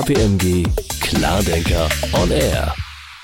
KPMG Klardenker on Air.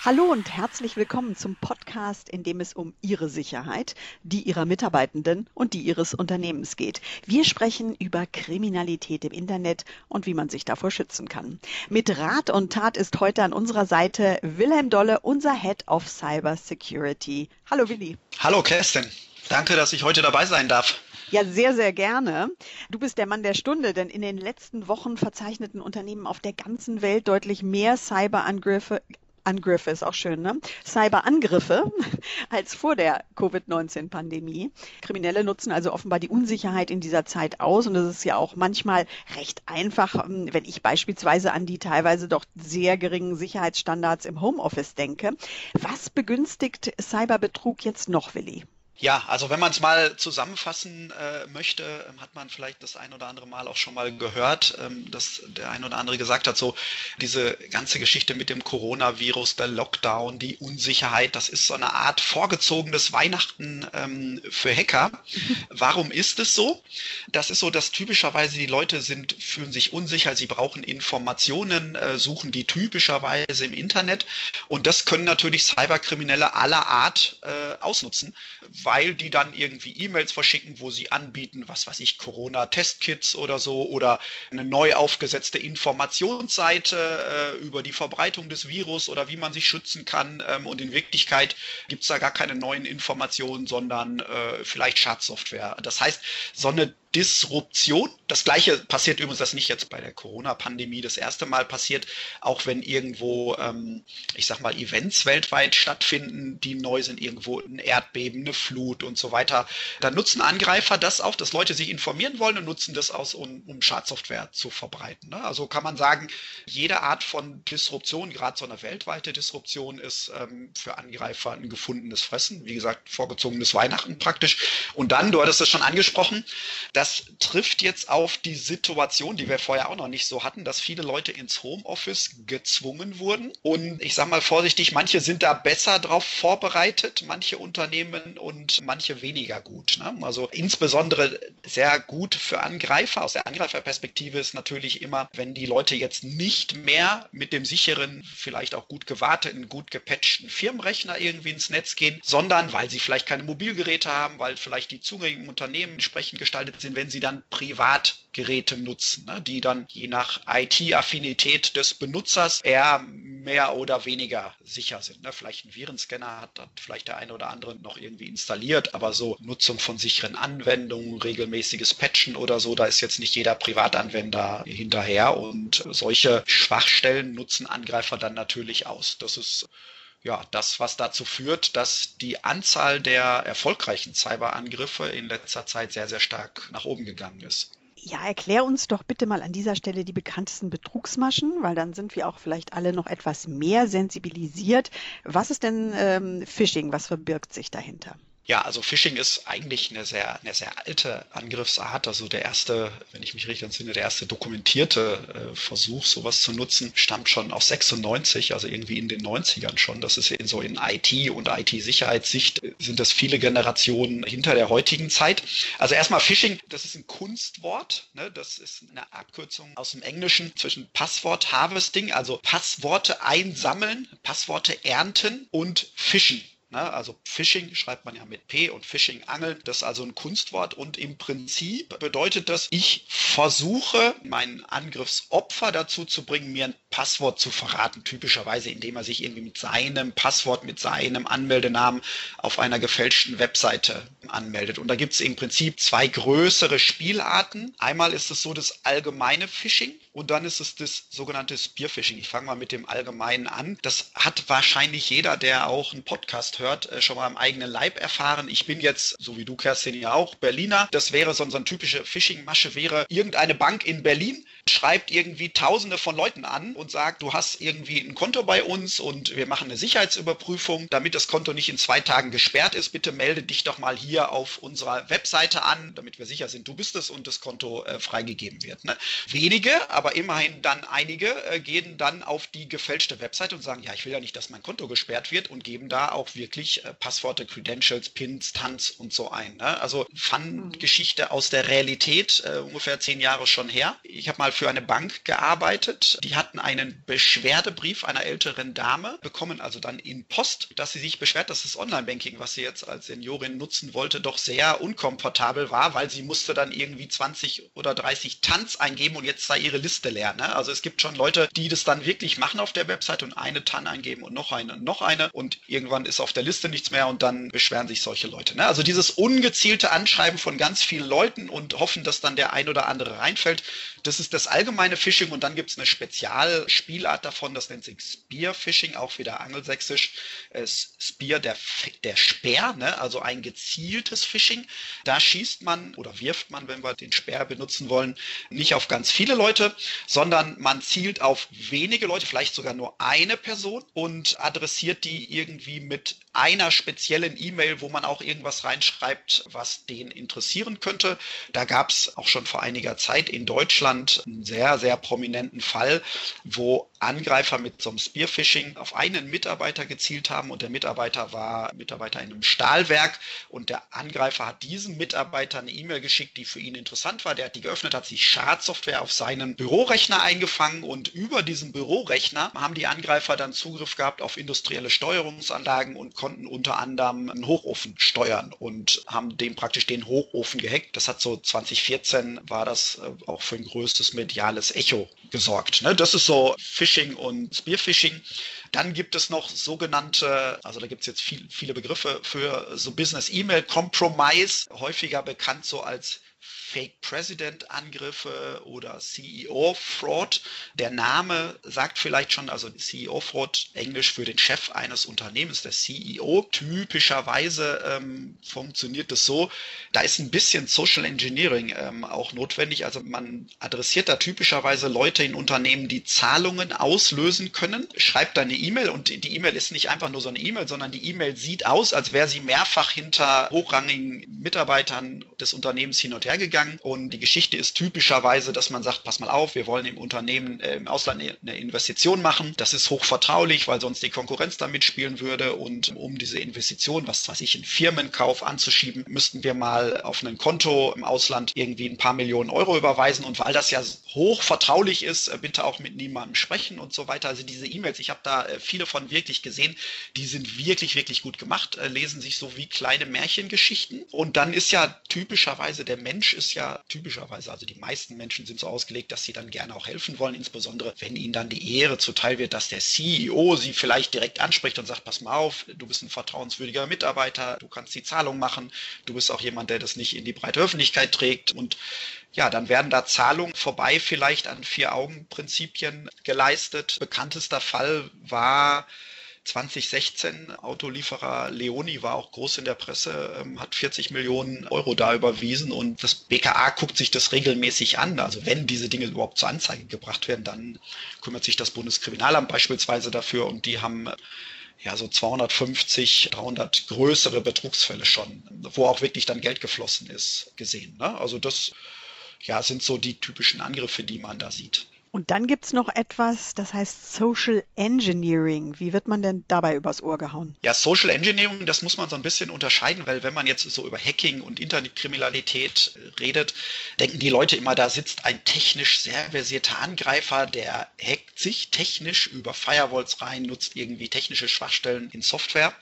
Hallo und herzlich willkommen zum Podcast, in dem es um Ihre Sicherheit, die Ihrer Mitarbeitenden und die Ihres Unternehmens geht. Wir sprechen über Kriminalität im Internet und wie man sich davor schützen kann. Mit Rat und Tat ist heute an unserer Seite Wilhelm Dolle, unser Head of Cyber Security. Hallo Willi. Hallo Kerstin. Danke, dass ich heute dabei sein darf. Ja, sehr, sehr gerne. Du bist der Mann der Stunde, denn in den letzten Wochen verzeichneten Unternehmen auf der ganzen Welt deutlich mehr Cyberangriffe, Angriffe ist auch schön, ne? Cyberangriffe als vor der Covid-19-Pandemie. Kriminelle nutzen also offenbar die Unsicherheit in dieser Zeit aus und es ist ja auch manchmal recht einfach, ähm, wenn ich beispielsweise an die teilweise doch sehr geringen Sicherheitsstandards im Homeoffice denke. Was begünstigt Cyberbetrug jetzt noch, Willi? Ja, also wenn man es mal zusammenfassen äh, möchte, ähm, hat man vielleicht das ein oder andere Mal auch schon mal gehört, ähm, dass der ein oder andere gesagt hat, so diese ganze Geschichte mit dem Coronavirus, der Lockdown, die Unsicherheit, das ist so eine Art vorgezogenes Weihnachten ähm, für Hacker. Warum ist es so? Das ist so, dass typischerweise die Leute sind, fühlen sich unsicher, sie brauchen Informationen, äh, suchen die typischerweise im Internet und das können natürlich Cyberkriminelle aller Art äh, ausnutzen weil die dann irgendwie E-Mails verschicken, wo sie anbieten, was weiß ich, Corona-Testkits oder so oder eine neu aufgesetzte Informationsseite äh, über die Verbreitung des Virus oder wie man sich schützen kann. Ähm, und in Wirklichkeit gibt es da gar keine neuen Informationen, sondern äh, vielleicht Schadsoftware. Das heißt, so eine Disruption. Das gleiche passiert übrigens, das nicht jetzt bei der Corona-Pandemie das erste Mal passiert, auch wenn irgendwo, ähm, ich sag mal, Events weltweit stattfinden, die neu sind, irgendwo ein Erdbeben, eine Flut und so weiter. Dann nutzen Angreifer das auch, dass Leute sich informieren wollen und nutzen das aus, um, um Schadsoftware zu verbreiten. Ne? Also kann man sagen, jede Art von Disruption, gerade so eine weltweite Disruption, ist ähm, für Angreifer ein gefundenes Fressen. Wie gesagt, vorgezogenes Weihnachten praktisch. Und dann, du hattest es schon angesprochen, das trifft jetzt auf die Situation, die wir vorher auch noch nicht so hatten, dass viele Leute ins Homeoffice gezwungen wurden. Und ich sage mal vorsichtig, manche sind da besser drauf vorbereitet, manche Unternehmen und manche weniger gut. Ne? Also insbesondere sehr gut für Angreifer. Aus der Angreiferperspektive ist natürlich immer, wenn die Leute jetzt nicht mehr mit dem sicheren, vielleicht auch gut gewarteten, gut gepatchten Firmenrechner irgendwie ins Netz gehen, sondern weil sie vielleicht keine Mobilgeräte haben, weil vielleicht die Zugänge im Unternehmen entsprechend gestaltet sind, wenn sie dann Privatgeräte nutzen, ne, die dann je nach IT-Affinität des Benutzers eher mehr oder weniger sicher sind. Ne. Vielleicht ein Virenscanner hat, hat vielleicht der eine oder andere noch irgendwie installiert, aber so Nutzung von sicheren Anwendungen, regelmäßiges Patchen oder so, da ist jetzt nicht jeder Privatanwender hinterher und solche Schwachstellen nutzen Angreifer dann natürlich aus. Das ist ja, das, was dazu führt, dass die Anzahl der erfolgreichen Cyberangriffe in letzter Zeit sehr, sehr stark nach oben gegangen ist. Ja, erklär uns doch bitte mal an dieser Stelle die bekanntesten Betrugsmaschen, weil dann sind wir auch vielleicht alle noch etwas mehr sensibilisiert. Was ist denn ähm, Phishing? Was verbirgt sich dahinter? Ja, also Phishing ist eigentlich eine sehr, eine sehr alte Angriffsart. Also der erste, wenn ich mich richtig entsinne, der erste dokumentierte äh, Versuch, sowas zu nutzen, stammt schon aus 96, also irgendwie in den 90ern schon. Das ist in so in IT und IT-Sicherheitssicht sind das viele Generationen hinter der heutigen Zeit. Also erstmal Phishing, das ist ein Kunstwort. Ne? Das ist eine Abkürzung aus dem Englischen zwischen Passwort Harvesting, also Passworte einsammeln, Passworte ernten und Fischen. Ne? Also Phishing schreibt man ja mit P und Phishing Angeln. Das ist also ein Kunstwort und im Prinzip bedeutet das, ich versuche meinen Angriffsopfer dazu zu bringen, mir ein Passwort zu verraten, typischerweise indem er sich irgendwie mit seinem Passwort, mit seinem Anmeldenamen auf einer gefälschten Webseite anmeldet. Und da gibt es im Prinzip zwei größere Spielarten. Einmal ist es so das allgemeine Phishing und dann ist es das sogenannte Spearphishing. Ich fange mal mit dem allgemeinen an. Das hat wahrscheinlich jeder, der auch einen Podcast hört, äh, schon mal im eigenen Leib erfahren. Ich bin jetzt, so wie du Kerstin ja auch, Berliner. Das wäre so, so eine typische Phishing-Masche wäre irgendeine Bank in Berlin schreibt irgendwie tausende von Leuten an und sagt, du hast irgendwie ein Konto bei uns und wir machen eine Sicherheitsüberprüfung, damit das Konto nicht in zwei Tagen gesperrt ist. Bitte melde dich doch mal hier auf unserer Webseite an, damit wir sicher sind, du bist es und das Konto äh, freigegeben wird. Ne? Wenige, aber immerhin dann einige, äh, gehen dann auf die gefälschte Webseite und sagen, ja, ich will ja nicht, dass mein Konto gesperrt wird und geben da auch wirklich wirklich äh, Passworte, Credentials, Pins, Tanz und so ein. Ne? Also Fun-Geschichte aus der Realität, äh, ungefähr zehn Jahre schon her. Ich habe mal für eine Bank gearbeitet. Die hatten einen Beschwerdebrief einer älteren Dame bekommen, also dann in Post, dass sie sich beschwert, dass das Online-Banking, was sie jetzt als Seniorin nutzen wollte, doch sehr unkomfortabel war, weil sie musste dann irgendwie 20 oder 30 Tanz eingeben und jetzt sei ihre Liste leer. Ne? Also es gibt schon Leute, die das dann wirklich machen auf der Website und eine TAN eingeben und noch eine und noch eine und irgendwann ist auf der Liste nichts mehr und dann beschweren sich solche Leute. Ne? Also dieses ungezielte Anschreiben von ganz vielen Leuten und hoffen, dass dann der ein oder andere reinfällt, das ist das allgemeine Phishing und dann gibt es eine Spezialspielart davon, das nennt sich Spear Phishing, auch wieder angelsächsisch. Äh, Spear, der, der Speer, ne? also ein gezieltes Phishing. Da schießt man oder wirft man, wenn wir den Speer benutzen wollen, nicht auf ganz viele Leute, sondern man zielt auf wenige Leute, vielleicht sogar nur eine Person und adressiert die irgendwie mit einer speziellen E-Mail, wo man auch irgendwas reinschreibt, was den interessieren könnte. Da gab es auch schon vor einiger Zeit in Deutschland einen sehr, sehr prominenten Fall, wo Angreifer mit so einem Spearphishing auf einen Mitarbeiter gezielt haben und der Mitarbeiter war Mitarbeiter in einem Stahlwerk und der Angreifer hat diesem Mitarbeiter eine E-Mail geschickt, die für ihn interessant war. Der hat die geöffnet, hat sich Schadsoftware auf seinen Bürorechner eingefangen und über diesen Bürorechner haben die Angreifer dann Zugriff gehabt auf industrielle Steuerungsanlagen und konnten unter anderem einen Hochofen steuern und haben dem praktisch den Hochofen gehackt. Das hat so 2014 war das äh, auch für ein größtes mediales Echo gesorgt. Ne? Das ist so Phishing und Spearphishing. Dann gibt es noch sogenannte, also da gibt es jetzt viel, viele Begriffe für so Business E-Mail Compromise, häufiger bekannt so als Fake President Angriffe oder CEO Fraud. Der Name sagt vielleicht schon, also CEO Fraud, Englisch für den Chef eines Unternehmens, der CEO. Typischerweise ähm, funktioniert es so, da ist ein bisschen Social Engineering ähm, auch notwendig. Also man adressiert da typischerweise Leute in Unternehmen, die Zahlungen auslösen können, schreibt da eine E-Mail und die E-Mail ist nicht einfach nur so eine E-Mail, sondern die E-Mail sieht aus, als wäre sie mehrfach hinter hochrangigen Mitarbeitern des Unternehmens hin und her gegangen. Und die Geschichte ist typischerweise, dass man sagt, pass mal auf, wir wollen im Unternehmen äh, im Ausland eine Investition machen. Das ist hochvertraulich, weil sonst die Konkurrenz da mitspielen würde. Und um diese Investition, was weiß ich, in Firmenkauf anzuschieben, müssten wir mal auf ein Konto im Ausland irgendwie ein paar Millionen Euro überweisen. Und weil das ja hochvertraulich ist, äh, bitte auch mit niemandem sprechen und so weiter. Also diese E-Mails, ich habe da äh, viele von wirklich gesehen, die sind wirklich, wirklich gut gemacht, äh, lesen sich so wie kleine Märchengeschichten. Und dann ist ja typischerweise der Mensch ist ja typischerweise, also die meisten Menschen sind so ausgelegt, dass sie dann gerne auch helfen wollen, insbesondere wenn ihnen dann die Ehre zuteil wird, dass der CEO sie vielleicht direkt anspricht und sagt, pass mal auf, du bist ein vertrauenswürdiger Mitarbeiter, du kannst die Zahlung machen, du bist auch jemand, der das nicht in die breite Öffentlichkeit trägt und ja, dann werden da Zahlungen vorbei vielleicht an Vier-Augen-Prinzipien geleistet. Bekanntester Fall war 2016 Autolieferer Leoni war auch groß in der Presse, ähm, hat 40 Millionen Euro da überwiesen und das BKA guckt sich das regelmäßig an. Also wenn diese Dinge überhaupt zur Anzeige gebracht werden, dann kümmert sich das Bundeskriminalamt beispielsweise dafür und die haben ja so 250, 300 größere Betrugsfälle schon, wo auch wirklich dann Geld geflossen ist, gesehen. Ne? Also das ja, sind so die typischen Angriffe, die man da sieht. Und dann gibt es noch etwas, das heißt Social Engineering. Wie wird man denn dabei übers Ohr gehauen? Ja, Social Engineering, das muss man so ein bisschen unterscheiden, weil wenn man jetzt so über Hacking und Internetkriminalität äh, redet, denken die Leute immer, da sitzt ein technisch sehr versierter Angreifer, der hackt sich technisch über Firewalls rein, nutzt irgendwie technische Schwachstellen in Software.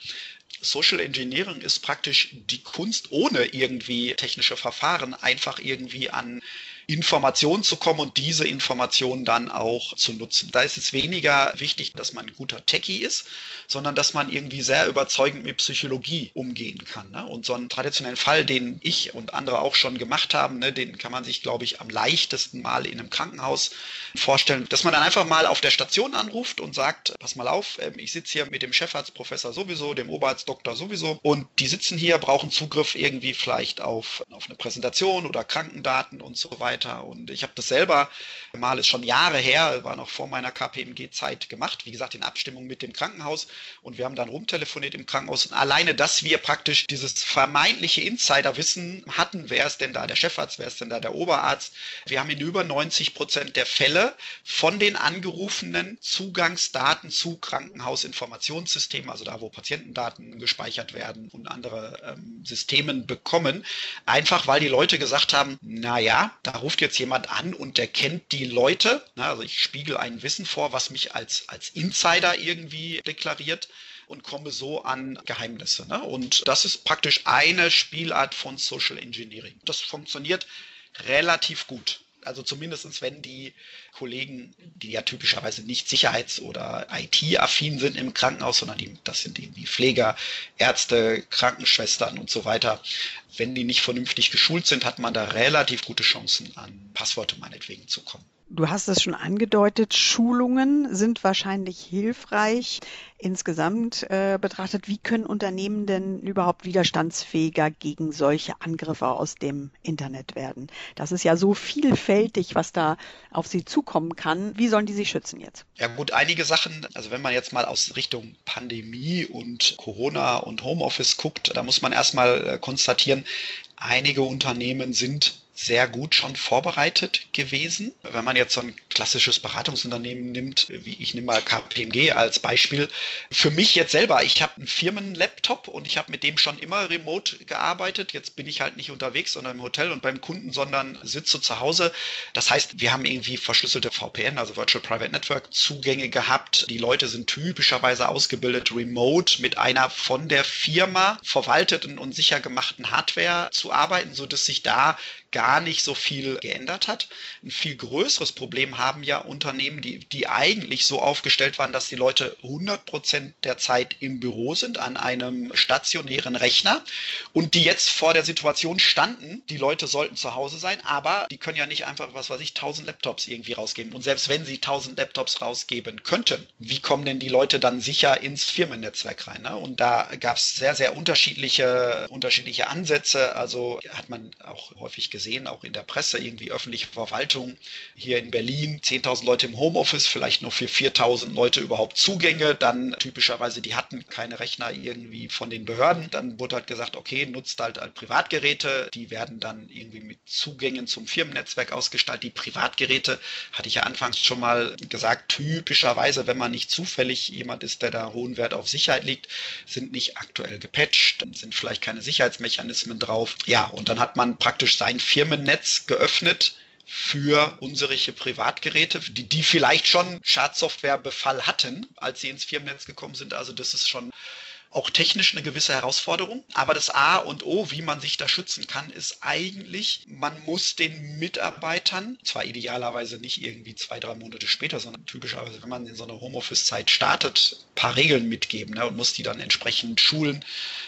Social Engineering ist praktisch die Kunst, ohne irgendwie technische Verfahren einfach irgendwie an Informationen zu kommen und diese Informationen dann auch zu nutzen. Da ist es weniger wichtig, dass man ein guter Techie ist, sondern dass man irgendwie sehr überzeugend mit Psychologie umgehen kann. Ne? Und so einen traditionellen Fall, den ich und andere auch schon gemacht haben, ne, den kann man sich, glaube ich, am leichtesten mal in einem Krankenhaus vorstellen, dass man dann einfach mal auf der Station anruft und sagt, pass mal auf, ähm, ich sitze hier mit dem Chefarztprofessor sowieso, dem Oberarztdoktor sowieso und die sitzen hier, brauchen Zugriff irgendwie vielleicht auf, auf eine Präsentation oder Krankendaten und so weiter weiter. Und ich habe das selber mal, ist schon Jahre her, war noch vor meiner KPMG-Zeit gemacht, wie gesagt, in Abstimmung mit dem Krankenhaus. Und wir haben dann rumtelefoniert im Krankenhaus. Und alleine, dass wir praktisch dieses vermeintliche Insiderwissen hatten, wer ist denn da der Chefarzt, wer ist denn da der Oberarzt. Wir haben in über 90 Prozent der Fälle von den angerufenen Zugangsdaten zu Krankenhausinformationssystemen, also da, wo Patientendaten gespeichert werden und andere ähm, Systemen bekommen, einfach weil die Leute gesagt haben, na ja, da ruft jetzt jemand an und der kennt die Leute. Na, also ich spiegel ein Wissen vor, was mich als, als Insider irgendwie deklariert und komme so an Geheimnisse. Ne? Und das ist praktisch eine Spielart von Social Engineering. Das funktioniert relativ gut. Also zumindest wenn die Kollegen, die ja typischerweise nicht sicherheits- oder IT-affin sind im Krankenhaus, sondern die, das sind irgendwie Pfleger, Ärzte, Krankenschwestern und so weiter. Wenn die nicht vernünftig geschult sind, hat man da relativ gute Chancen, an Passworte meinetwegen zu kommen. Du hast es schon angedeutet, Schulungen sind wahrscheinlich hilfreich. Insgesamt äh, betrachtet, wie können Unternehmen denn überhaupt widerstandsfähiger gegen solche Angriffe aus dem Internet werden? Das ist ja so vielfältig, was da auf sie zukommen kann. Wie sollen die sich schützen jetzt? Ja gut, einige Sachen, also wenn man jetzt mal aus Richtung Pandemie und Corona und Homeoffice guckt, da muss man erstmal äh, konstatieren, einige Unternehmen sind sehr gut schon vorbereitet gewesen. Wenn man jetzt so ein klassisches Beratungsunternehmen nimmt, wie ich nehme mal KPMG als Beispiel. Für mich jetzt selber, ich habe einen Firmenlaptop und ich habe mit dem schon immer remote gearbeitet. Jetzt bin ich halt nicht unterwegs, sondern im Hotel und beim Kunden, sondern sitze zu Hause. Das heißt, wir haben irgendwie verschlüsselte VPN, also Virtual Private Network Zugänge gehabt. Die Leute sind typischerweise ausgebildet remote mit einer von der Firma verwalteten und sicher gemachten Hardware zu arbeiten, so dass sich da gar nicht so viel geändert hat. Ein viel größeres Problem haben ja Unternehmen, die, die eigentlich so aufgestellt waren, dass die Leute 100 Prozent der Zeit im Büro sind an einem stationären Rechner und die jetzt vor der Situation standen, die Leute sollten zu Hause sein, aber die können ja nicht einfach, was weiß ich, 1000 Laptops irgendwie rausgeben. Und selbst wenn sie 1000 Laptops rausgeben könnten, wie kommen denn die Leute dann sicher ins Firmennetzwerk rein? Ne? Und da gab es sehr, sehr unterschiedliche, unterschiedliche Ansätze. Also hat man auch häufig gesehen, gesehen, auch in der Presse, irgendwie öffentliche Verwaltung hier in Berlin, 10.000 Leute im Homeoffice, vielleicht nur für 4.000 Leute überhaupt Zugänge, dann typischerweise, die hatten keine Rechner irgendwie von den Behörden, dann wurde halt gesagt, okay, nutzt halt, halt Privatgeräte, die werden dann irgendwie mit Zugängen zum Firmennetzwerk ausgestaltet. Die Privatgeräte, hatte ich ja anfangs schon mal gesagt, typischerweise, wenn man nicht zufällig jemand ist, der da hohen Wert auf Sicherheit liegt, sind nicht aktuell gepatcht, sind vielleicht keine Sicherheitsmechanismen drauf. Ja, und dann hat man praktisch sein Firmennetz geöffnet für unsere Privatgeräte, die, die vielleicht schon Schadsoftwarebefall hatten, als sie ins Firmennetz gekommen sind. Also das ist schon auch technisch eine gewisse Herausforderung. Aber das A und O, wie man sich da schützen kann, ist eigentlich, man muss den Mitarbeitern, zwar idealerweise nicht irgendwie zwei, drei Monate später, sondern typischerweise, wenn man in so einer Homeoffice-Zeit startet, ein paar Regeln mitgeben ne, und muss die dann entsprechend schulen.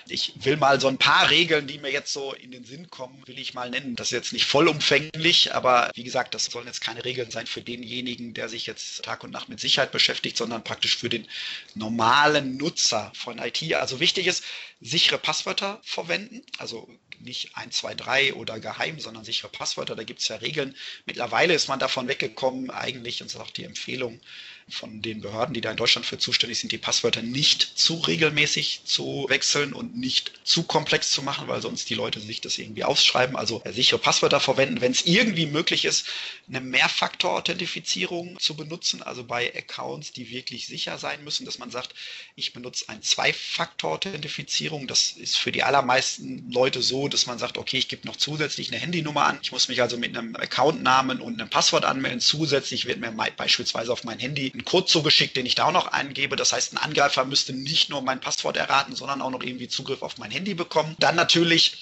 Ich will mal so ein paar Regeln, die mir jetzt so in den Sinn kommen, will ich mal nennen. Das ist jetzt nicht vollumfänglich, aber wie gesagt, das sollen jetzt keine Regeln sein für denjenigen, der sich jetzt Tag und Nacht mit Sicherheit beschäftigt, sondern praktisch für den normalen Nutzer von IT also wichtig ist, sichere Passwörter verwenden, also nicht 1, 2, 3 oder geheim, sondern sichere Passwörter. Da gibt es ja Regeln. Mittlerweile ist man davon weggekommen, eigentlich, und das ist auch die Empfehlung, von den Behörden, die da in Deutschland für zuständig sind, die Passwörter nicht zu regelmäßig zu wechseln und nicht zu komplex zu machen, weil sonst die Leute sich das irgendwie aufschreiben. Also sichere Passwörter verwenden, wenn es irgendwie möglich ist, eine Mehrfaktor-Authentifizierung zu benutzen, also bei Accounts, die wirklich sicher sein müssen, dass man sagt, ich benutze ein Zwei-Faktor-Authentifizierung. Das ist für die allermeisten Leute so, dass man sagt, okay, ich gebe noch zusätzlich eine Handynummer an. Ich muss mich also mit einem Accountnamen und einem Passwort anmelden. Zusätzlich wird mir beispielsweise auf mein Handy einen Code zugeschickt, den ich da auch noch eingebe. Das heißt, ein Angreifer müsste nicht nur mein Passwort erraten, sondern auch noch irgendwie Zugriff auf mein Handy bekommen. Dann natürlich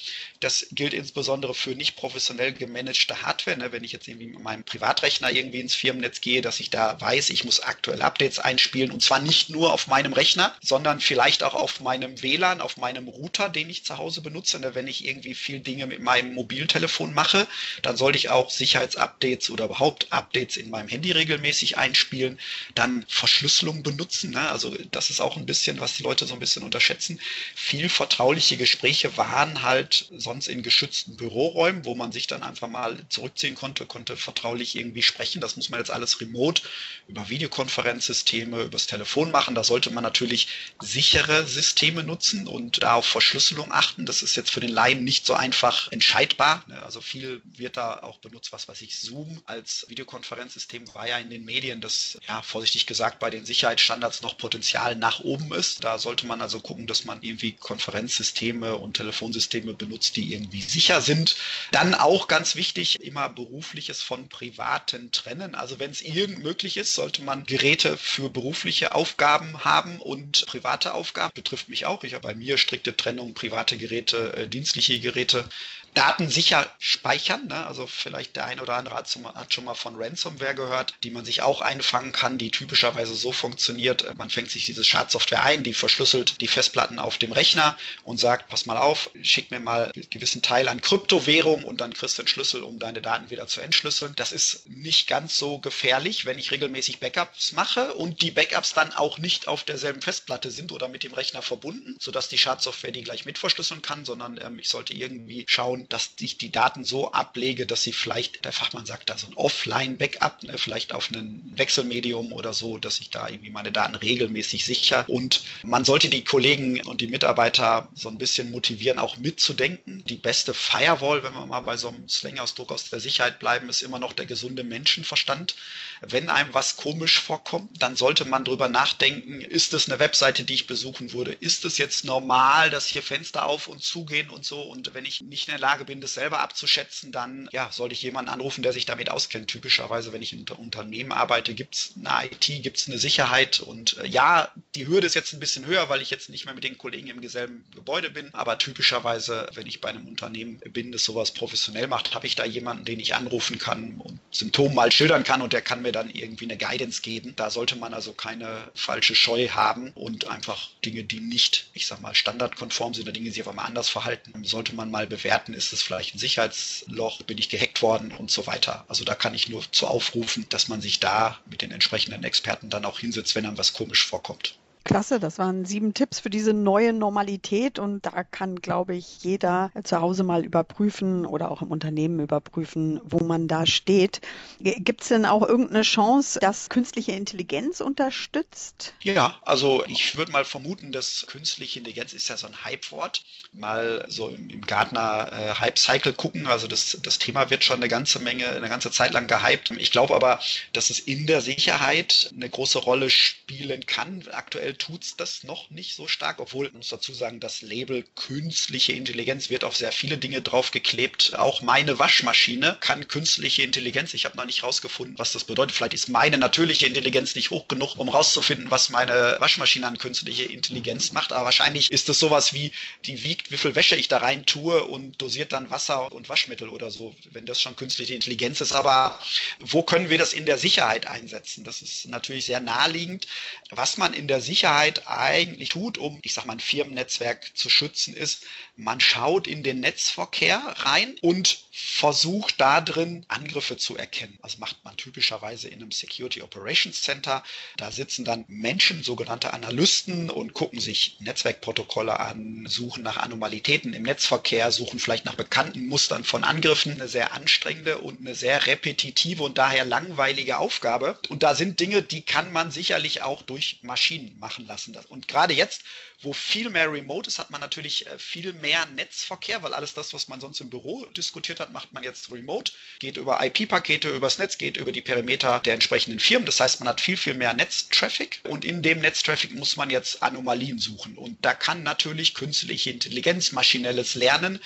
das gilt insbesondere für nicht professionell gemanagte Hardware. Ne? Wenn ich jetzt irgendwie mit meinem Privatrechner irgendwie ins Firmennetz gehe, dass ich da weiß, ich muss aktuelle Updates einspielen und zwar nicht nur auf meinem Rechner, sondern vielleicht auch auf meinem WLAN, auf meinem Router, den ich zu Hause benutze. Ne? Wenn ich irgendwie viel Dinge mit meinem Mobiltelefon mache, dann sollte ich auch Sicherheitsupdates oder überhaupt Updates in meinem Handy regelmäßig einspielen. Dann Verschlüsselung benutzen. Ne? Also das ist auch ein bisschen, was die Leute so ein bisschen unterschätzen. Viel vertrauliche Gespräche waren halt sonst in geschützten Büroräumen, wo man sich dann einfach mal zurückziehen konnte, konnte vertraulich irgendwie sprechen. Das muss man jetzt alles remote über Videokonferenzsysteme, übers Telefon machen. Da sollte man natürlich sichere Systeme nutzen und da auf Verschlüsselung achten. Das ist jetzt für den Laien nicht so einfach entscheidbar. Also viel wird da auch benutzt, was weiß ich, Zoom als Videokonferenzsystem war ja in den Medien, das ja vorsichtig gesagt bei den Sicherheitsstandards noch Potenzial nach oben ist. Da sollte man also gucken, dass man irgendwie Konferenzsysteme und Telefonsysteme benutzt, die irgendwie sicher sind. Dann auch ganz wichtig, immer berufliches von privaten trennen. Also wenn es irgend möglich ist, sollte man Geräte für berufliche Aufgaben haben und private Aufgaben. Betrifft mich auch. Ich habe bei mir strikte Trennung private Geräte, äh, dienstliche Geräte. Daten sicher speichern. Ne? Also vielleicht der eine oder andere hat, hat, schon mal von Ransomware gehört, die man sich auch einfangen kann, die typischerweise so funktioniert. Man fängt sich diese Schadsoftware ein, die verschlüsselt die Festplatten auf dem Rechner und sagt, pass mal auf, schick mir mal einen gewissen Teil an Kryptowährung und dann kriegst du einen Schlüssel, um deine Daten wieder zu entschlüsseln. Das ist nicht ganz so gefährlich, wenn ich regelmäßig Backups mache und die Backups dann auch nicht auf derselben Festplatte sind oder mit dem Rechner verbunden, sodass die Schadsoftware die gleich mit verschlüsseln kann, sondern ähm, ich sollte irgendwie schauen, dass ich die Daten so ablege, dass sie vielleicht, der Fachmann sagt da so ein Offline-Backup, ne, vielleicht auf ein Wechselmedium oder so, dass ich da irgendwie meine Daten regelmäßig sicher. Und man sollte die Kollegen und die Mitarbeiter so ein bisschen motivieren, auch mitzudenken. Die beste Firewall, wenn wir mal bei so einem Slang-Ausdruck aus der Sicherheit bleiben, ist immer noch der gesunde Menschenverstand. Wenn einem was komisch vorkommt, dann sollte man drüber nachdenken, ist es eine Webseite, die ich besuchen würde? Ist es jetzt normal, dass hier Fenster auf und zugehen und so? Und wenn ich nicht in der Lage Lage bin, das selber abzuschätzen, dann ja, sollte ich jemanden anrufen, der sich damit auskennt. Typischerweise, wenn ich in einem Unternehmen arbeite, gibt es eine IT, gibt es eine Sicherheit und äh, ja, die Hürde ist jetzt ein bisschen höher, weil ich jetzt nicht mehr mit den Kollegen im selben Gebäude bin, aber typischerweise, wenn ich bei einem Unternehmen bin, das sowas professionell macht, habe ich da jemanden, den ich anrufen kann und Symptome mal schildern kann und der kann mir dann irgendwie eine Guidance geben. Da sollte man also keine falsche Scheu haben und einfach Dinge, die nicht, ich sag mal, standardkonform sind oder Dinge, die sich auf einmal anders verhalten, sollte man mal bewerten, ist es vielleicht ein Sicherheitsloch, bin ich gehackt worden und so weiter. Also da kann ich nur zu aufrufen, dass man sich da mit den entsprechenden Experten dann auch hinsetzt, wenn einem was komisch vorkommt. Klasse, das waren sieben Tipps für diese neue Normalität und da kann, glaube ich, jeder zu Hause mal überprüfen oder auch im Unternehmen überprüfen, wo man da steht. Gibt es denn auch irgendeine Chance, dass künstliche Intelligenz unterstützt? Ja, also ich würde mal vermuten, dass künstliche Intelligenz ist ja so ein Hypewort. Mal so im, im Gartner äh, Hype Cycle gucken. Also das, das Thema wird schon eine ganze Menge, eine ganze Zeit lang gehypt. Ich glaube aber, dass es in der Sicherheit eine große Rolle spielen kann. Aktuell tut es das noch nicht so stark, obwohl, ich muss dazu sagen, das Label künstliche Intelligenz wird auf sehr viele Dinge draufgeklebt. Auch meine Waschmaschine kann künstliche Intelligenz. Ich habe noch nicht rausgefunden, was das bedeutet. Vielleicht ist meine natürliche Intelligenz nicht hoch genug, um rauszufinden, was meine Waschmaschine an künstliche Intelligenz macht. Aber wahrscheinlich ist es sowas wie, die wiegt, wie viel Wäsche ich da rein tue und dosiert dann Wasser und Waschmittel oder so, wenn das schon künstliche Intelligenz ist. Aber wo können wir das in der Sicherheit einsetzen? Das ist natürlich sehr naheliegend. Was man in der Sicherheit Sicherheit eigentlich tut, um, ich sag mal, ein Firmennetzwerk zu schützen, ist, man schaut in den Netzverkehr rein und versucht da drin Angriffe zu erkennen. Also macht man typischerweise in einem Security Operations Center. Da sitzen dann Menschen, sogenannte Analysten und gucken sich Netzwerkprotokolle an, suchen nach Anomalitäten im Netzverkehr, suchen vielleicht nach bekannten Mustern von Angriffen. Eine sehr anstrengende und eine sehr repetitive und daher langweilige Aufgabe. Und da sind Dinge, die kann man sicherlich auch durch Maschinen machen lassen. Und gerade jetzt, wo viel mehr Remote ist, hat man natürlich äh, viel mehr Netzverkehr, weil alles das, was man sonst im Büro diskutiert hat, macht man jetzt remote, geht über IP-Pakete, übers Netz, geht über die Perimeter der entsprechenden Firmen. Das heißt, man hat viel, viel mehr Netztraffic und in dem Netztraffic muss man jetzt Anomalien suchen. Und da kann natürlich künstliche Intelligenz, maschinelles Lernen,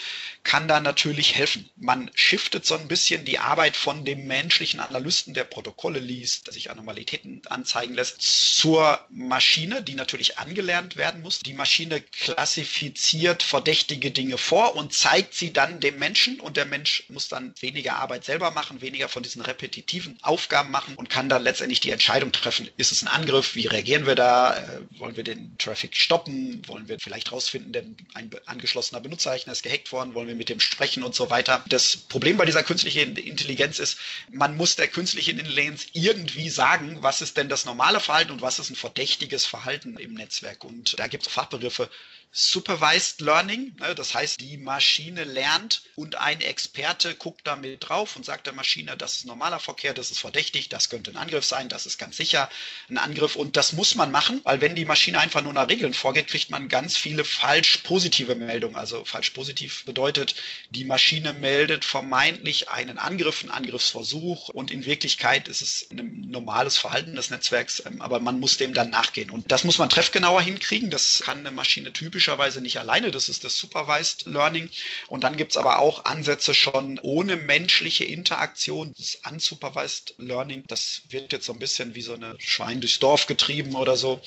kann da natürlich helfen. Man shiftet so ein bisschen die Arbeit von dem menschlichen Analysten, der Protokolle liest, der sich Anomalitäten anzeigen lässt, zur Maschine, Die natürlich angelernt werden muss. Die Maschine klassifiziert verdächtige Dinge vor und zeigt sie dann dem Menschen. Und der Mensch muss dann weniger Arbeit selber machen, weniger von diesen repetitiven Aufgaben machen und kann dann letztendlich die Entscheidung treffen, ist es ein Angriff, wie reagieren wir da, äh, wollen wir den Traffic stoppen, wollen wir vielleicht rausfinden, denn ein angeschlossener Benutzerrechner ist gehackt worden, wollen wir mit dem sprechen und so weiter. Das Problem bei dieser künstlichen Intelligenz ist, man muss der künstlichen Intelligenz irgendwie sagen, was ist denn das normale Verhalten und was ist ein verdächtiges Verhalten im Netzwerk. Und da gibt es Fachbegriffe, Supervised Learning, ne, das heißt, die Maschine lernt und ein Experte guckt damit drauf und sagt der Maschine, das ist normaler Verkehr, das ist verdächtig, das könnte ein Angriff sein, das ist ganz sicher ein Angriff. Und das muss man machen, weil wenn die Maschine einfach nur nach Regeln vorgeht, kriegt man ganz viele falsch positive Meldungen. Also falsch positiv bedeutet, die Maschine meldet vermeintlich einen Angriff, einen Angriffsversuch und in Wirklichkeit ist es ein normales Verhalten des Netzwerks, ähm, aber man muss dem dann nachgehen. Und das muss man treffgenauer hinkriegen, das kann eine Maschine typisch typischerweise nicht alleine. Das ist das Supervised Learning. Und dann gibt es aber auch Ansätze schon ohne menschliche Interaktion. Das Unsupervised Learning, das wird jetzt so ein bisschen wie so eine Schwein durchs Dorf getrieben oder so.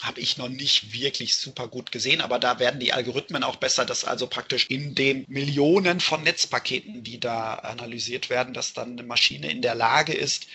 Habe ich noch nicht wirklich super gut gesehen, aber da werden die Algorithmen auch besser, dass also praktisch in den Millionen von Netzpaketen, die da analysiert werden, dass dann eine Maschine in der Lage ist,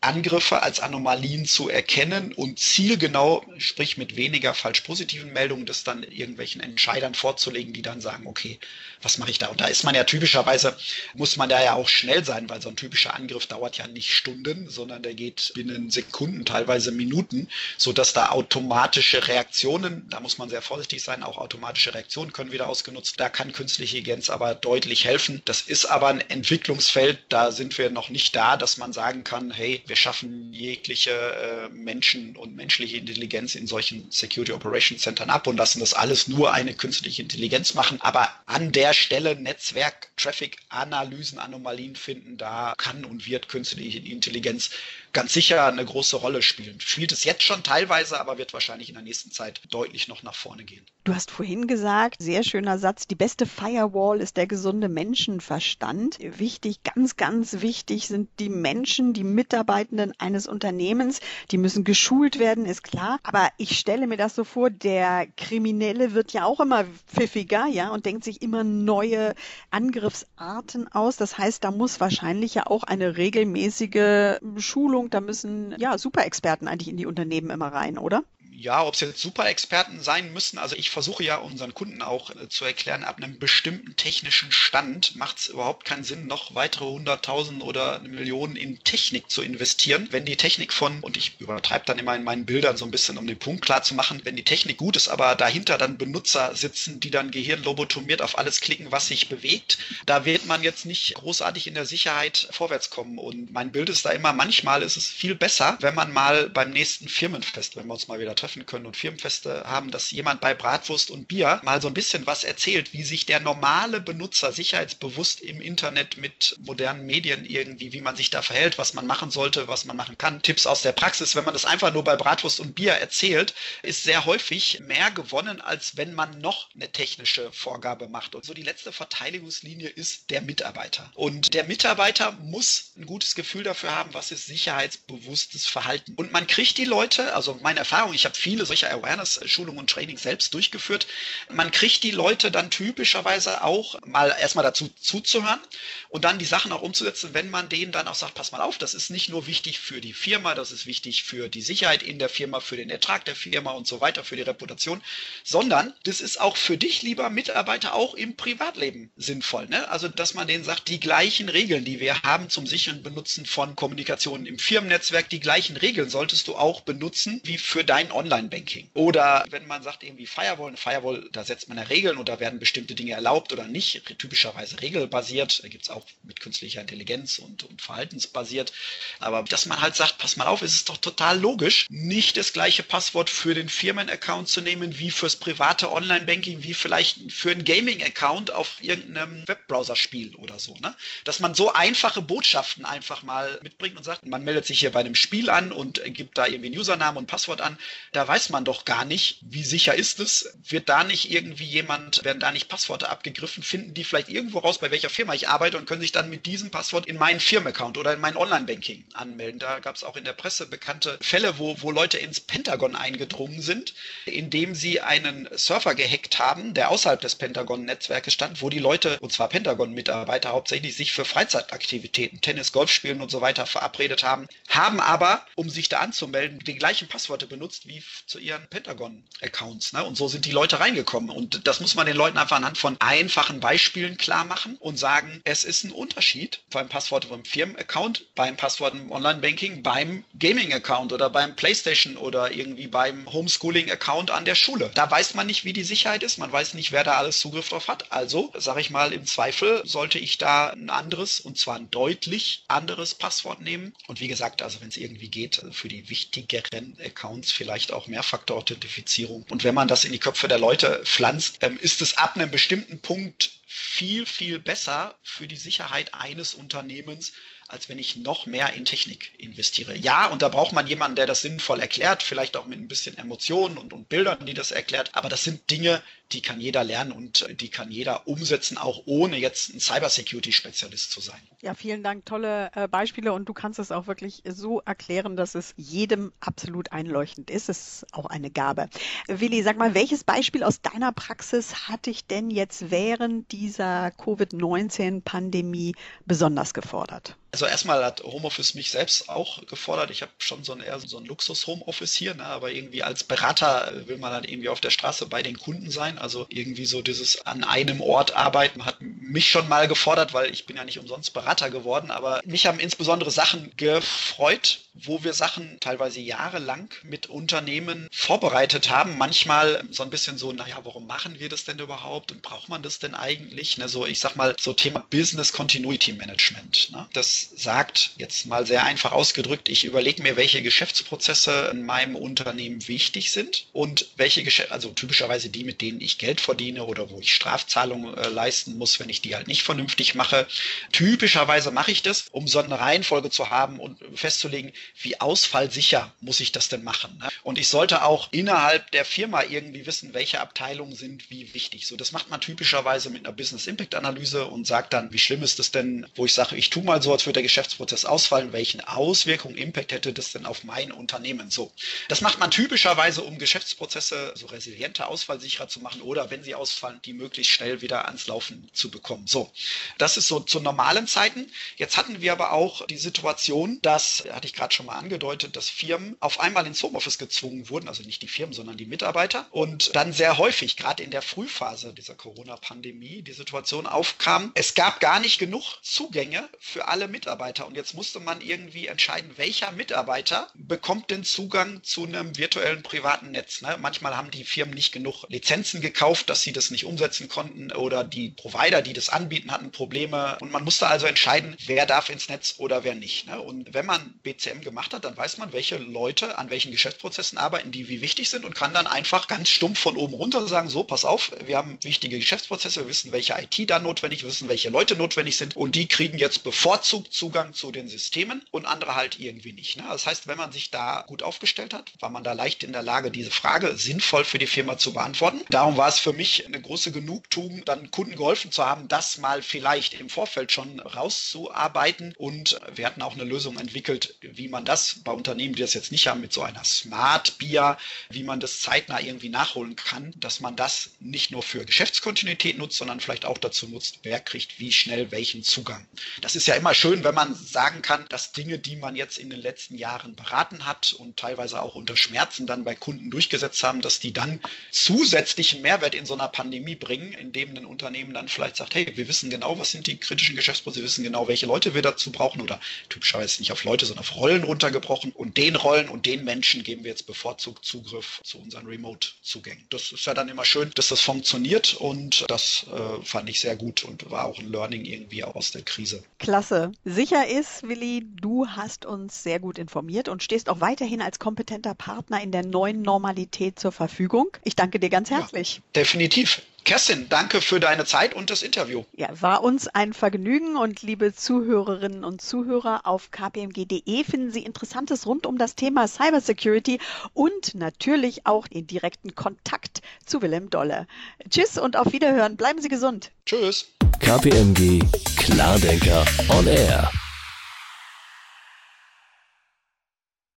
Angriffe als Anomalien zu erkennen und zielgenau, sprich mit weniger falsch positiven Meldungen, das dann irgendwelchen Entscheidern vorzulegen, die dann sagen, okay, was mache ich da? Und da ist man ja typischerweise, muss man da ja auch schnell sein, weil so ein typischer Angriff dauert ja nicht Stunden, sondern der geht binnen Sekunden, teilweise Minuten, so dass da automatische Reaktionen, da muss man sehr vorsichtig sein, auch automatische Reaktionen können wieder ausgenutzt. Da kann künstliche Intelligenz aber deutlich helfen. Das ist aber ein Entwicklungsfeld, da sind wir noch nicht da, dass man sagen kann, hey, wir schaffen jegliche äh, Menschen und menschliche Intelligenz in solchen Security Operations Centern ab und lassen das alles nur eine künstliche Intelligenz machen. Aber an der Stelle Netzwerk, Traffic, Analysen, Anomalien finden, da kann und wird künstliche Intelligenz ganz sicher eine große Rolle spielen. Spielt es jetzt schon teilweise, aber wird wahrscheinlich in der nächsten Zeit deutlich noch nach vorne gehen. Du hast vorhin gesagt, sehr schöner Satz, die beste Firewall ist der gesunde Menschenverstand. Wichtig, ganz, ganz wichtig sind die Menschen, die Mitarbeitenden eines Unternehmens. Die müssen geschult werden, ist klar. Aber ich stelle mir das so vor, der Kriminelle wird ja auch immer pfiffiger, ja, und denkt sich immer neue Angriffsarten aus. Das heißt, da muss wahrscheinlich ja auch eine regelmäßige Schulung Punkt, da müssen ja Superexperten eigentlich in die Unternehmen immer rein, oder? Ja, ob es jetzt Super-Experten sein müssen, also ich versuche ja unseren Kunden auch äh, zu erklären, ab einem bestimmten technischen Stand macht es überhaupt keinen Sinn, noch weitere hunderttausend oder Millionen in Technik zu investieren. Wenn die Technik von, und ich übertreibe dann immer in meinen Bildern so ein bisschen, um den Punkt klar zu machen, wenn die Technik gut ist, aber dahinter dann Benutzer sitzen, die dann gehirnlobotomiert auf alles klicken, was sich bewegt, da wird man jetzt nicht großartig in der Sicherheit vorwärts kommen. Und mein Bild ist da immer, manchmal ist es viel besser, wenn man mal beim nächsten Firmenfest, wenn wir uns mal wieder treffen, treffen können und Firmenfeste haben, dass jemand bei Bratwurst und Bier mal so ein bisschen was erzählt, wie sich der normale Benutzer sicherheitsbewusst im Internet mit modernen Medien irgendwie, wie man sich da verhält, was man machen sollte, was man machen kann. Tipps aus der Praxis, wenn man das einfach nur bei Bratwurst und Bier erzählt, ist sehr häufig mehr gewonnen, als wenn man noch eine technische Vorgabe macht. Und so die letzte Verteidigungslinie ist der Mitarbeiter. Und der Mitarbeiter muss ein gutes Gefühl dafür haben, was ist sicherheitsbewusstes Verhalten. Und man kriegt die Leute, also meine Erfahrung, ich habe viele solcher Awareness-Schulungen und Trainings selbst durchgeführt. Man kriegt die Leute dann typischerweise auch mal erstmal dazu zuzuhören und dann die Sachen auch umzusetzen, wenn man denen dann auch sagt, pass mal auf, das ist nicht nur wichtig für die Firma, das ist wichtig für die Sicherheit in der Firma, für den Ertrag der Firma und so weiter, für die Reputation, sondern das ist auch für dich, lieber Mitarbeiter, auch im Privatleben sinnvoll. Ne? Also, dass man denen sagt, die gleichen Regeln, die wir haben zum sicheren Benutzen von Kommunikation im Firmennetzwerk, die gleichen Regeln solltest du auch benutzen wie für dein Online-Banking. Oder wenn man sagt, irgendwie Firewall, eine Firewall, da setzt man ja Regeln und da werden bestimmte Dinge erlaubt oder nicht, typischerweise regelbasiert. Da gibt es auch mit künstlicher Intelligenz und, und verhaltensbasiert. Aber dass man halt sagt, pass mal auf, es ist doch total logisch, nicht das gleiche Passwort für den Firmenaccount zu nehmen wie fürs private Online-Banking, wie vielleicht für einen Gaming-Account auf irgendeinem Webbrowser-Spiel oder so. Ne? Dass man so einfache Botschaften einfach mal mitbringt und sagt, man meldet sich hier bei einem Spiel an und gibt da irgendwie einen Username und Passwort an da weiß man doch gar nicht, wie sicher ist es. Wird da nicht irgendwie jemand, werden da nicht Passworte abgegriffen, finden die vielleicht irgendwo raus, bei welcher Firma ich arbeite und können sich dann mit diesem Passwort in meinen Firmenaccount oder in mein Online-Banking anmelden. Da gab es auch in der Presse bekannte Fälle, wo, wo Leute ins Pentagon eingedrungen sind, indem sie einen Surfer gehackt haben, der außerhalb des Pentagon-Netzwerkes stand, wo die Leute, und zwar Pentagon-Mitarbeiter hauptsächlich, sich für Freizeitaktivitäten, Tennis, Golf spielen und so weiter verabredet haben, haben aber, um sich da anzumelden, die gleichen Passworte benutzt wie zu ihren Pentagon-Accounts. Ne? Und so sind die Leute reingekommen. Und das muss man den Leuten einfach anhand von einfachen Beispielen klar machen und sagen, es ist ein Unterschied beim Passwort im Firmenaccount, beim Passwort im Online-Banking, beim Gaming-Account oder beim PlayStation oder irgendwie beim Homeschooling-Account an der Schule. Da weiß man nicht, wie die Sicherheit ist. Man weiß nicht, wer da alles Zugriff drauf hat. Also, sage ich mal, im Zweifel sollte ich da ein anderes und zwar ein deutlich anderes Passwort nehmen. Und wie gesagt, also wenn es irgendwie geht, für die wichtigeren Accounts vielleicht auch Mehrfaktor-Authentifizierung. Und wenn man das in die Köpfe der Leute pflanzt, ähm, ist es ab einem bestimmten Punkt viel, viel besser für die Sicherheit eines Unternehmens, als wenn ich noch mehr in Technik investiere. Ja, und da braucht man jemanden, der das sinnvoll erklärt, vielleicht auch mit ein bisschen Emotionen und, und Bildern, die das erklärt. Aber das sind Dinge, die kann jeder lernen und die kann jeder umsetzen, auch ohne jetzt ein Cybersecurity-Spezialist zu sein. Ja, vielen Dank. Tolle äh, Beispiele und du kannst es auch wirklich so erklären, dass es jedem absolut einleuchtend ist. Es ist auch eine Gabe. Willi, sag mal, welches Beispiel aus deiner Praxis hat dich denn jetzt während dieser Covid-19-Pandemie besonders gefordert? Also erstmal hat Homeoffice mich selbst auch gefordert. Ich habe schon so ein eher so ein Luxus-Homeoffice hier, ne? aber irgendwie als Berater will man dann irgendwie auf der Straße bei den Kunden sein. Also irgendwie so dieses an einem Ort arbeiten hat mich schon mal gefordert, weil ich bin ja nicht umsonst Berater geworden. Aber mich haben insbesondere Sachen gefreut, wo wir Sachen teilweise jahrelang mit Unternehmen vorbereitet haben. Manchmal so ein bisschen so, naja, warum machen wir das denn überhaupt und braucht man das denn eigentlich? Ne? So, ich sag mal, so Thema Business Continuity Management. Ne? Das sagt, jetzt mal sehr einfach ausgedrückt, ich überlege mir, welche Geschäftsprozesse in meinem Unternehmen wichtig sind und welche Geschäfte, also typischerweise die, mit denen ich Geld verdiene oder wo ich Strafzahlungen äh, leisten muss, wenn ich die halt nicht vernünftig mache. Typischerweise mache ich das, um so eine Reihenfolge zu haben und festzulegen, wie ausfallsicher muss ich das denn machen. Ne? Und ich sollte auch innerhalb der Firma irgendwie wissen, welche Abteilungen sind wie wichtig. So, das macht man typischerweise mit einer Business Impact Analyse und sagt dann, wie schlimm ist das denn, wo ich sage, ich tue mal so, als würde der Geschäftsprozess ausfallen, welchen Auswirkungen, Impact hätte das denn auf mein Unternehmen? So. Das macht man typischerweise, um Geschäftsprozesse so resilienter, ausfallsicherer zu machen oder wenn sie ausfallen, die möglichst schnell wieder ans Laufen zu bekommen. So. Das ist so zu normalen Zeiten. Jetzt hatten wir aber auch die Situation, dass, hatte ich gerade schon mal angedeutet, dass Firmen auf einmal ins Homeoffice gezwungen wurden, also nicht die Firmen, sondern die Mitarbeiter und dann sehr häufig, gerade in der Frühphase dieser Corona-Pandemie, die Situation aufkam, es gab gar nicht genug Zugänge für alle Mitarbeiter. Und jetzt musste man irgendwie entscheiden, welcher Mitarbeiter bekommt denn Zugang zu einem virtuellen privaten Netz. Ne? Manchmal haben die Firmen nicht genug Lizenzen gekauft, dass sie das nicht umsetzen konnten oder die Provider, die das anbieten, hatten Probleme. Und man musste also entscheiden, wer darf ins Netz oder wer nicht. Ne? Und wenn man BCM gemacht hat, dann weiß man, welche Leute an welchen Geschäftsprozessen arbeiten, die wie wichtig sind und kann dann einfach ganz stumpf von oben runter sagen, so, pass auf, wir haben wichtige Geschäftsprozesse, wir wissen, welche IT da notwendig, wir wissen, welche Leute notwendig sind und die kriegen jetzt bevorzugt Zugang zu den Systemen und andere halt irgendwie nicht. Ne? Das heißt, wenn man sich da gut aufgestellt hat, war man da leicht in der Lage, diese Frage sinnvoll für die Firma zu beantworten. Darum war es für mich eine große Genugtuung, dann Kunden geholfen zu haben, das mal vielleicht im Vorfeld schon rauszuarbeiten. Und wir hatten auch eine Lösung entwickelt, wie man das bei Unternehmen, die das jetzt nicht haben, mit so einer Smart BIA, wie man das zeitnah irgendwie nachholen kann, dass man das nicht nur für Geschäftskontinuität nutzt, sondern vielleicht auch dazu nutzt, wer kriegt wie schnell welchen Zugang. Das ist ja immer schön, wenn man sagen kann, dass Dinge, die man jetzt in den letzten Jahren beraten hat und teilweise auch unter Schmerzen dann bei Kunden durchgesetzt haben, dass die dann zusätzlichen Mehrwert in so einer Pandemie bringen, indem ein Unternehmen dann vielleicht sagt, hey, wir wissen genau, was sind die kritischen Geschäftsprozesse, wir wissen genau, welche Leute wir dazu brauchen oder typischerweise nicht auf Leute, sondern auf Rollen runtergebrochen und den Rollen und den Menschen geben wir jetzt bevorzugt Zugriff zu unseren Remote-Zugängen. Das ist ja dann immer schön, dass das funktioniert und das äh, fand ich sehr gut und war auch ein Learning irgendwie aus der Krise. Klasse. Sicher ist, Willi, du hast uns sehr gut informiert und stehst auch weiterhin als kompetenter Partner in der neuen Normalität zur Verfügung. Ich danke dir ganz herzlich. Ja, definitiv. Kerstin, danke für deine Zeit und das Interview. Ja, war uns ein Vergnügen und liebe Zuhörerinnen und Zuhörer auf kpmg.de finden Sie Interessantes rund um das Thema Cybersecurity und natürlich auch den direkten Kontakt zu Willem Dolle. Tschüss und auf Wiederhören. Bleiben Sie gesund. Tschüss. KPMG Klardenker on Air.